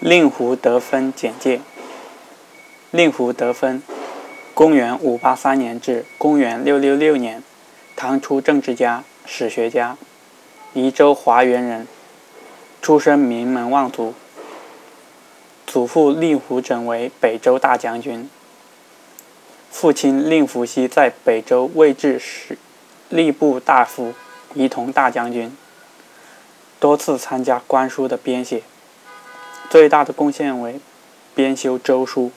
令狐得分简介：令狐得分，公元五八三年至公元六六六年，唐初政治家、史学家，宜州华原人，出身名门望族。祖父令狐整为北周大将军，父亲令狐熙在北周位置是吏部大夫、仪同大将军，多次参加官书的编写。最大的贡献为编修周书。